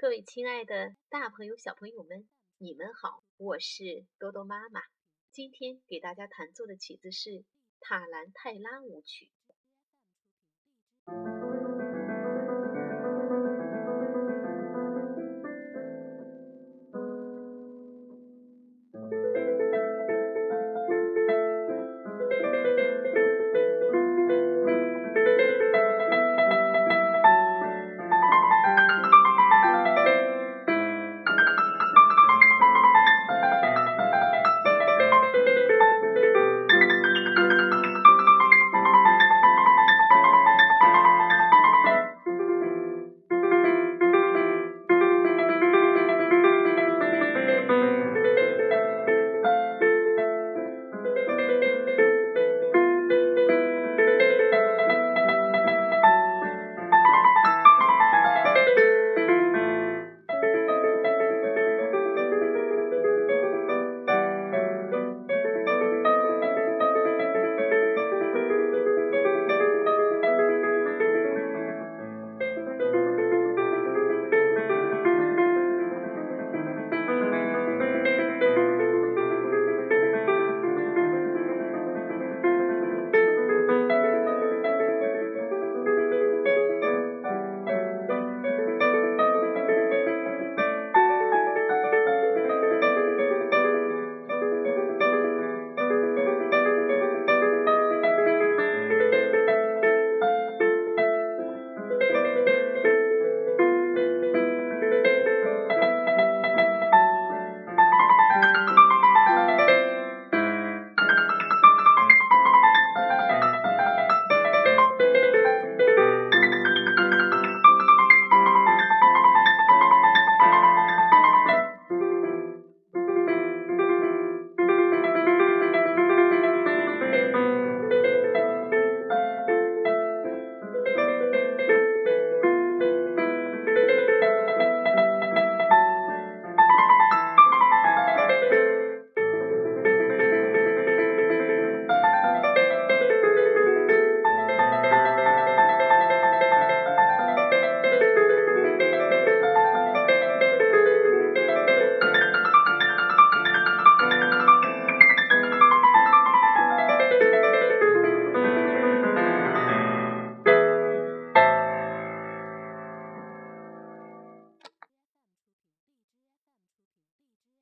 各位亲爱的大朋友小朋友们你们好我是多多妈妈。今天给大家弹奏的曲子是塔兰泰拉舞曲。